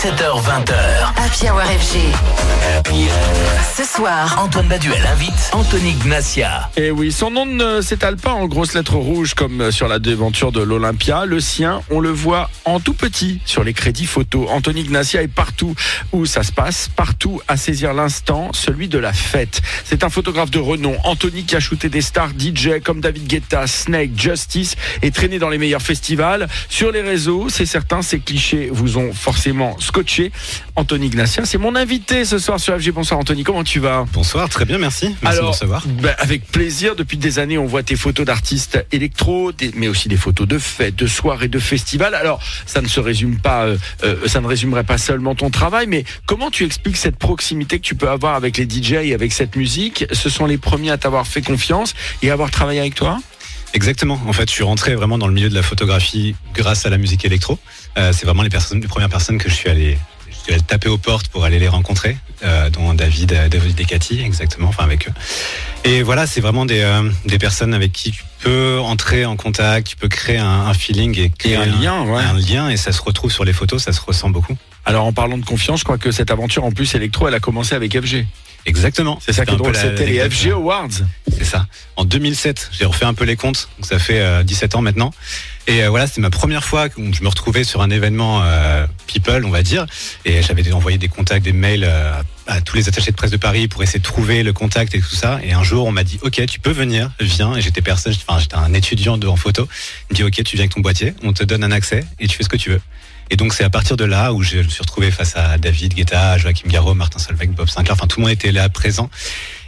17h20h. Happy Hour FG. Ce soir, Antoine Baduel invite Anthony Gnacia. Et oui, son nom ne s'étale pas en grosses lettres rouges comme sur la déventure de l'Olympia. Le sien, on le voit en tout petit sur les crédits photos. Anthony Gnacia est partout où ça se passe, partout à saisir l'instant, celui de la fête. C'est un photographe de renom. Anthony qui a shooté des stars DJ comme David Guetta, Snake, Justice et traîné dans les meilleurs festivals. Sur les réseaux, c'est certain, ces clichés vous ont forcément scotché. Anthony Gnacia, c'est mon invité ce soir sur FG. Bonsoir Anthony, comment tu vas? Bonsoir, très bien, merci. Merci de me recevoir. ben, avec plaisir. Depuis des années, on voit tes photos d'artistes électro, des- mais aussi des photos de fêtes, de soirées, de festivals. Alors, ça ne se résume pas, euh, euh, ça ne résumerait pas seulement ton travail, mais comment tu expliques cette proximité que tu peux avoir avec les DJ et avec cette musique? Ce sont les premiers à t'avoir fait confiance et à avoir travaillé avec toi? Exactement. En fait, je suis rentré vraiment dans le milieu de la photographie grâce à la musique électro. Euh, c'est vraiment les personnes, les premières personnes que je suis allé, je suis allé taper aux portes pour aller les rencontrer, euh, dont David, euh, David et Cathy, exactement, enfin avec eux. Et voilà, c'est vraiment des, euh, des personnes avec qui tu peux entrer en contact, tu peux créer un, un feeling et, créer un lien, ouais. un lien, et ça se retrouve sur les photos, ça se ressent beaucoup. Alors, en parlant de confiance, je crois que cette aventure en plus électro, elle a commencé avec FG. Exactement. C'est ça qui est drôle, c'était les. FG Awards. C'est ça. En 2007, j'ai refait un peu les comptes, donc ça fait euh, 17 ans maintenant. Et euh, voilà, c'était ma première fois où je me retrouvais sur un événement euh, People, on va dire. Et j'avais envoyé des contacts, des mails euh, à tous les attachés de presse de Paris pour essayer de trouver le contact et tout ça. Et un jour, on m'a dit, OK, tu peux venir, viens. Et j'étais personne, enfin, j'étais un étudiant en photo. Il me dit, OK, tu viens avec ton boîtier, on te donne un accès et tu fais ce que tu veux. Et donc c'est à partir de là où je me suis retrouvé face à David Guetta, Joachim Garraud, Martin Solveig, Bob Sinclair. Enfin, tout le monde était là présent.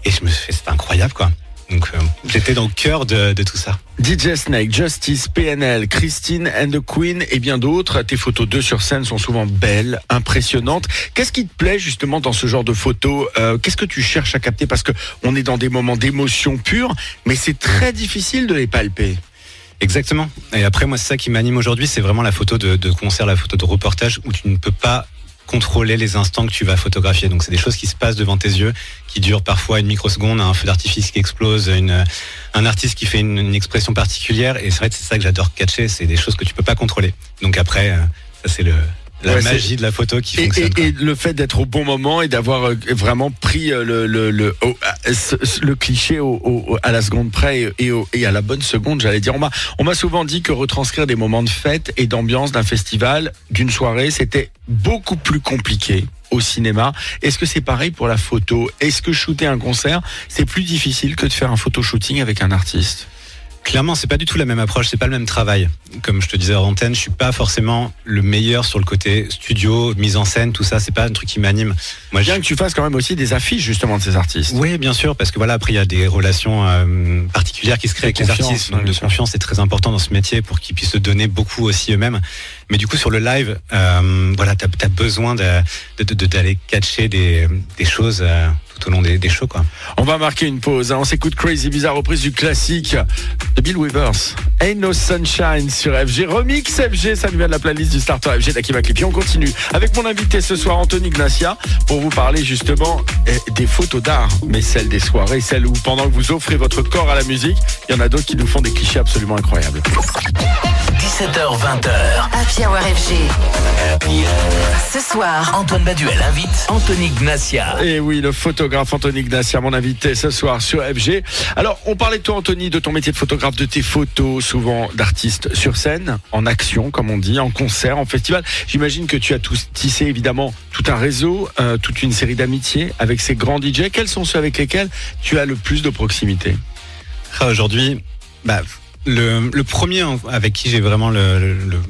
Et je me suis fait, c'était incroyable, quoi. Donc euh, j'étais dans le cœur de, de tout ça. DJ Snake, Justice, PNL, Christine and the Queen et bien d'autres. Tes photos d'eux sur scène sont souvent belles, impressionnantes. Qu'est-ce qui te plaît justement dans ce genre de photos Euh, Qu'est-ce que tu cherches à capter? Parce que on est dans des moments d'émotion pure, mais c'est très difficile de les palper. Exactement. Et après, moi, c'est ça qui m'anime aujourd'hui, c'est vraiment la photo de, de concert, la photo de reportage, où tu ne peux pas contrôler les instants que tu vas photographier. Donc, c'est des choses qui se passent devant tes yeux, qui durent parfois une microseconde, un feu d'artifice qui explose, un artiste qui fait une, une expression particulière. Et c'est vrai que c'est ça que j'adore catcher, c'est des choses que tu peux pas contrôler. Donc après, euh, ça c'est le la Ouais, magie de la photo qui Et, fonctionne. et- le fait d'être au bon moment et d'avoir euh, vraiment pris euh, le, le, le, au- euh, le cliché au, au- à la seconde près et, et au- et à la bonne seconde, j'allais dire. On m'a, on m'a souvent dit que retranscrire des moments de fête et d'ambiance d'un festival, d'une soirée, c'était beaucoup plus compliqué au cinéma. Est-ce que c'est pareil pour la photo? Est-ce que shooter un concert, c'est plus difficile que de faire un photo-shooting avec un artiste? Clairement, c'est pas du tout la même approche, c'est pas le même travail. Comme je te disais à l'antenne, je suis pas forcément le meilleur sur le côté studio, mise en scène, tout ça. C'est pas un truc qui m'anime. Moi, Bien je... que tu fasses quand même aussi des affiches justement de ces artistes. Oui, bien sûr, parce que voilà, après il y a des relations euh, particulières qui se créent avec les artistes. Donc, de confiance, c'est très important dans ce métier pour qu'ils puissent se donner beaucoup aussi eux-mêmes. Mais du coup, sur le live, euh, voilà, t'as as besoin de de- de- d'aller catcher des, des choses euh, au long des, des shows, quoi. On va marquer une pause. hein. On s'écoute Crazy Bizarre, reprise du classique de Bill Weavers. Ain't No Sunshine sur FG. Remix FG, ça nous vient de la playlist du starter FG d'Akiva Clip. Et on continue avec mon invité ce soir, Anthony Gnacia, pour vous parler justement eh, des photos d'art, mais celles des soirées, celles où pendant que vous offrez votre corps à la musique, il y en a d'autres qui nous font des clichés absolument incroyables. 17h20h. Happy Hour FG. Ce soir, Antoine Baduel invite Anthony Gnacia. Et oui, le photographe Anthony Gnacia, mon invité ce soir sur FG. Alors, on parlait de toi, Anthony, de ton métier de photographe, de tes photos, souvent d'artistes sur scène, en action, comme on dit, en concert, en festival. J'imagine que tu as tous tissé évidemment tout un réseau, euh, toute une série d'amitiés avec ces grands DJ. Quels sont ceux avec lesquels tu as le plus de proximité? Ah, Aujourd'hui, bah, le, premier avec qui j'ai vraiment le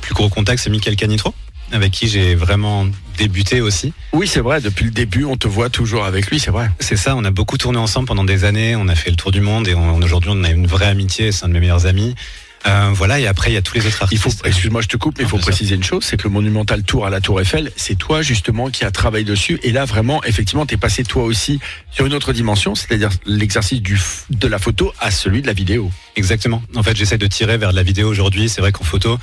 plus gros contact, c'est Michael Canitro, avec qui j'ai vraiment débuté aussi. Oui, c'est vrai, depuis le début, on te voit toujours avec lui, c'est vrai. C'est ça, on a beaucoup tourné ensemble pendant des années, on a fait le tour du monde et aujourd'hui on a une vraie amitié, c'est un de mes meilleurs amis. Euh, voilà, et après il y a tous les autres artistes. excuse-moi, je te coupe, mais il faut préciser une chose, c'est que le monumental tour à la Tour Eiffel, c'est toi justement qui as travaillé dessus. Et là, vraiment, effectivement, t'es passé toi aussi sur une autre dimension, c'est-à-dire l'exercice de la photo à celui de la vidéo. Exactement. En fait, j'essaie de tirer vers de la vidéo aujourd'hui. C'est vrai qu'en photo,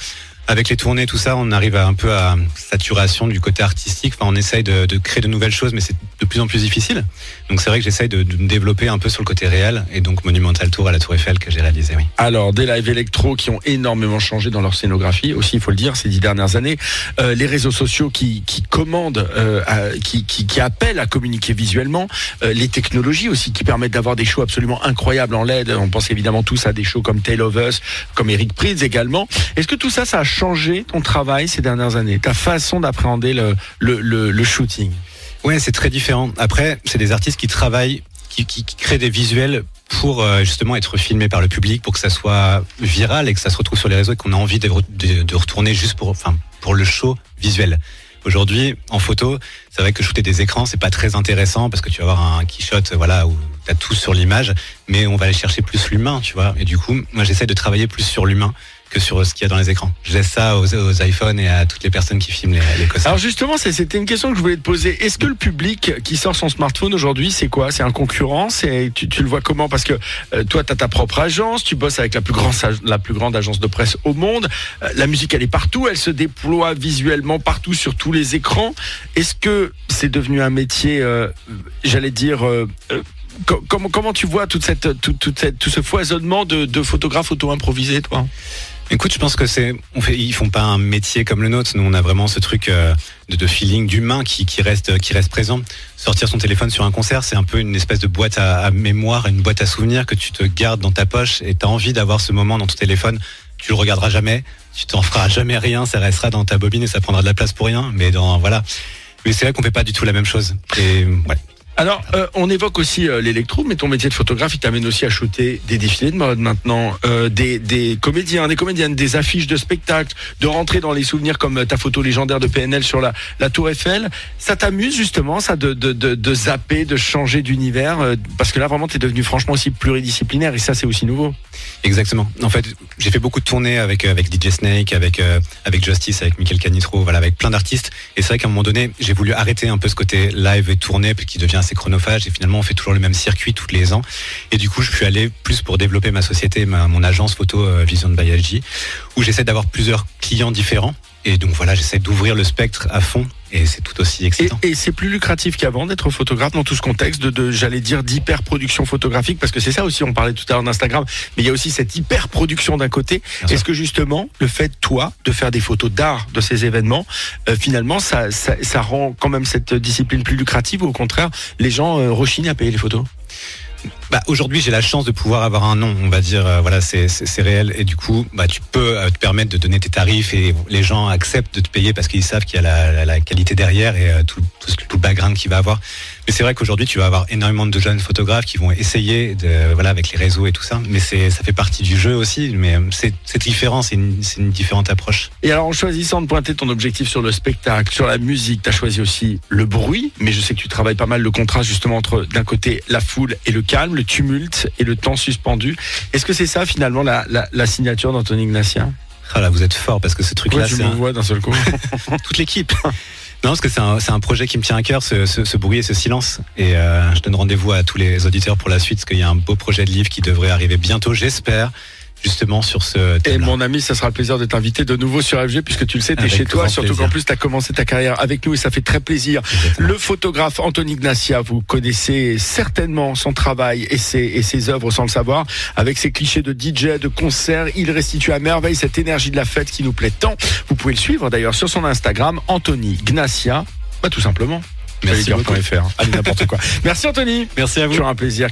avec les tournées, tout ça, on arrive à un peu à saturation du côté artistique. Enfin, on essaye de, créer de nouvelles choses, mais c'est de plus en plus difficile. Donc c'est vrai que j'essaye de, me développer un peu sur le côté réel, et donc Monumental Tour à la Tour Eiffel que j'ai réalisé, oui. Alors, des lives électro qui ont énormément changé dans leur scénographie, aussi, il faut le dire, ces dix dernières années. Euh, les réseaux sociaux qui, commandent, euh, qui, appellent à communiquer visuellement. Euh, les technologies aussi qui permettent d'avoir des shows absolument incroyables en LED. On pense évidemment tous à des shows comme Tale of Us, comme Eric Prydz également. Est-ce que tout ça, ça a changé ton travail ces dernières années, ta façon d'appréhender le, shooting? Ouais, c'est très différent. Après, c'est des artistes qui travaillent, qui, créent des visuels pour euh, justement être filmés par le public, pour que ça soit viral et que ça se retrouve sur les réseaux et qu'on a envie de, retourner juste pour, le show visuel. Aujourd'hui, en photo, c'est vrai que shooter des écrans, c'est pas très intéressant parce que tu vas avoir un keyshot, voilà, où t'as tout sur l'image, mais on va aller chercher plus l'humain, tu vois. Et du coup, moi, j'essaie de travailler plus sur l'humain que sur ce qu'il y a dans les écrans. Je laisse ça aux, iPhones et à toutes les personnes qui filment les, les. Alors justement, c'était une question que je voulais te poser. Est-ce que le public qui sort son smartphone aujourd'hui, c'est quoi? C'est un concurrent? Tu, tu, le vois comment? Parce que euh, toi, tu as ta propre agence, tu bosses avec la plus, grande, la plus grande agence de presse au monde. Euh, la musique, elle est partout, elle se déploie visuellement partout sur tous les écrans. Est-ce que c'est devenu un métier, euh, j'allais dire comment, tu vois toute cette, tout ce foisonnement de, photographes auto-improvisés, toi? Écoute, je pense que c'est, ils font pas un métier comme le nôtre. Nous, on a vraiment ce truc euh, de, feeling d'humain qui, reste, qui reste présent. Sortir son téléphone sur un concert, c'est un peu une espèce de boîte à, mémoire, une boîte à souvenirs que tu te gardes dans ta poche et tu as envie d'avoir ce moment dans ton téléphone. Tu le regarderas jamais, tu t'en feras jamais rien, ça restera dans ta bobine et ça prendra de la place pour rien. Mais dans, voilà. Mais c'est vrai qu'on fait pas du tout la même chose. Et. Alors, euh, on évoque aussi euh, l'électro, mais ton métier de photographe, il t'amène aussi à shooter des défilés de mode maintenant, euh, des, comédiens, des comédiennes, des affiches de spectacles, de rentrer dans les souvenirs comme ta photo légendaire de PNL sur la, Tour Eiffel. Ça t'amuse justement, ça, de, de, de, zapper, de changer d'univers Parce que là, vraiment, tu es devenu franchement aussi pluridisciplinaire et ça, c'est aussi nouveau. Exactement. En fait, j'ai fait beaucoup de tournées avec, avec DJ Snake, avec, avec Justice, avec Michael Canitro, voilà, avec plein d'artistes. Et c'est vrai qu'à un moment donné, j'ai voulu arrêter un peu ce côté live et tournée, qui devient assez chronophage et finalement on fait toujours le même circuit tous les ans. Et du coup je suis allé plus pour développer ma société mon agence photo euh, Vision de Bayaji où j'essaie d'avoir plusieurs clients différents et donc voilà j'essaie d'ouvrir le spectre à fond et c'est tout aussi excitant. Et, et c'est plus lucratif qu'avant d'être photographe dans tout ce contexte de, de j'allais dire d'hyper production photographique parce que c'est ça aussi on parlait tout à l'heure d'Instagram mais il y a aussi cette hyper production d'un côté. Est-ce que justement le fait toi de faire des photos d'art de ces événements euh, finalement ça, ça, ça, rend quand même cette discipline plus lucrative ou au contraire les gens euh, rechignent à payer les photos? Bah, aujourd'hui, j'ai la chance de pouvoir avoir un nom, on va dire, euh, voilà, c'est réel. Et du coup, bah, tu peux euh, te permettre de donner tes tarifs et les gens acceptent de te payer parce qu'ils savent qu'il y a la, qualité derrière et euh, tout, tout, tout, le background qu'il va avoir. Mais c'est vrai qu'aujourd'hui, tu vas avoir énormément de jeunes photographes qui vont essayer, de, voilà, avec les réseaux et tout ça. Mais c'est ça fait partie du jeu aussi. Mais c'est différent, c'est une, une différente approche. Et alors, en choisissant de pointer ton objectif sur le spectacle, sur la musique, tu as choisi aussi le bruit. Mais je sais que tu travailles pas mal le contraste justement entre d'un côté la foule et le calme, le tumulte et le temps suspendu. Est-ce que c'est ça finalement la, la, la signature d'Anthony Ignatia ah là, vous êtes fort parce que ce truc-là, c'est. un... vois d'un seul coup. Toute l'équipe. Non, parce que c'est un, projet qui me tient à cœur, ce, ce, ce bruit et ce silence. Et euh, je donne rendez-vous à tous les auditeurs pour la suite, parce qu'il y a un beau projet de livre qui devrait arriver bientôt, j'espère justement sur ce thème. Et mon ami, ça sera le plaisir de t'inviter de nouveau sur FG puisque tu le sais, tu es chez toi, surtout qu'en plus tu as commencé ta carrière avec nous et ça fait très plaisir. Exactement. Le photographe Anthony Ignacia, vous connaissez certainement son travail et ses, et ses œuvres sans le savoir. Avec ses clichés de DJ, de concert, il restitue à merveille cette énergie de la fête qui nous plaît tant. Vous pouvez le suivre d'ailleurs sur son Instagram, Anthony Ignacia, bah, tout simplement. Merci beaucoup. Faire. Allez, n'importe quoi. Merci Anthony. Merci à vous. Toujours un plaisir.